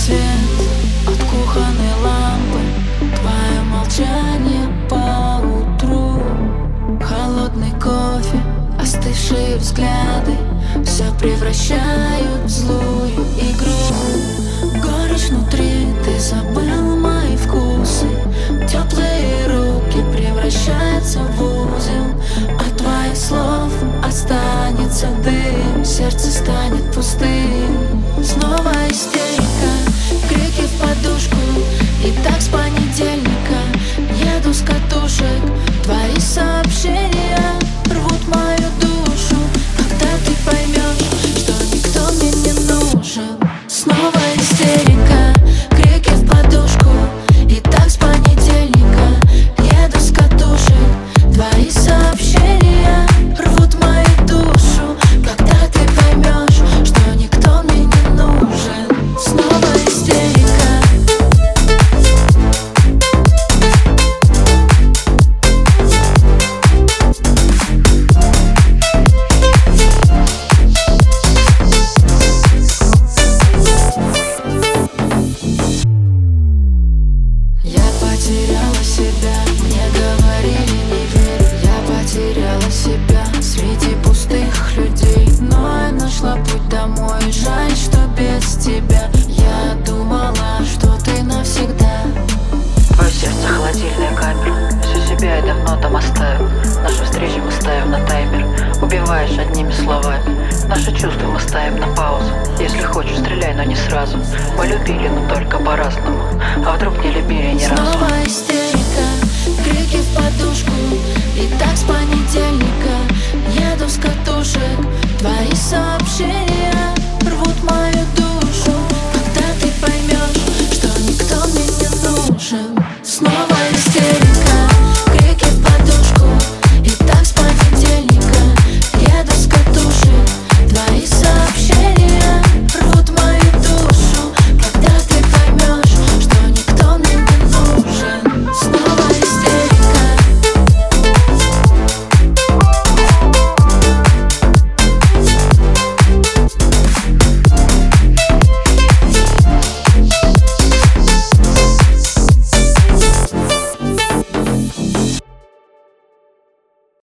свет от кухонной лампы. Твое молчание по утру Холодный кофе, остывшие взгляды. Все превращают в злую игру. Горечь внутри, ты забыл мои вкусы. Теплые руки превращаются в узел. От твоих слов останется дым. Сердце станет пустым потеряла себя, мне говорили не верь Я потеряла себя среди пустых людей. Но я нашла путь домой, жаль, что без тебя. Я думала, что ты навсегда. Твое сердце холодильная камера. Всю себя я давно там оставил. Нашу встречу мы ставим на таймер. Убиваешь одними словами. Наши чувства мы ставим на паузу. Если хочешь, стреляй, но не сразу. Мы любили, но только по-разному. А вдруг не любили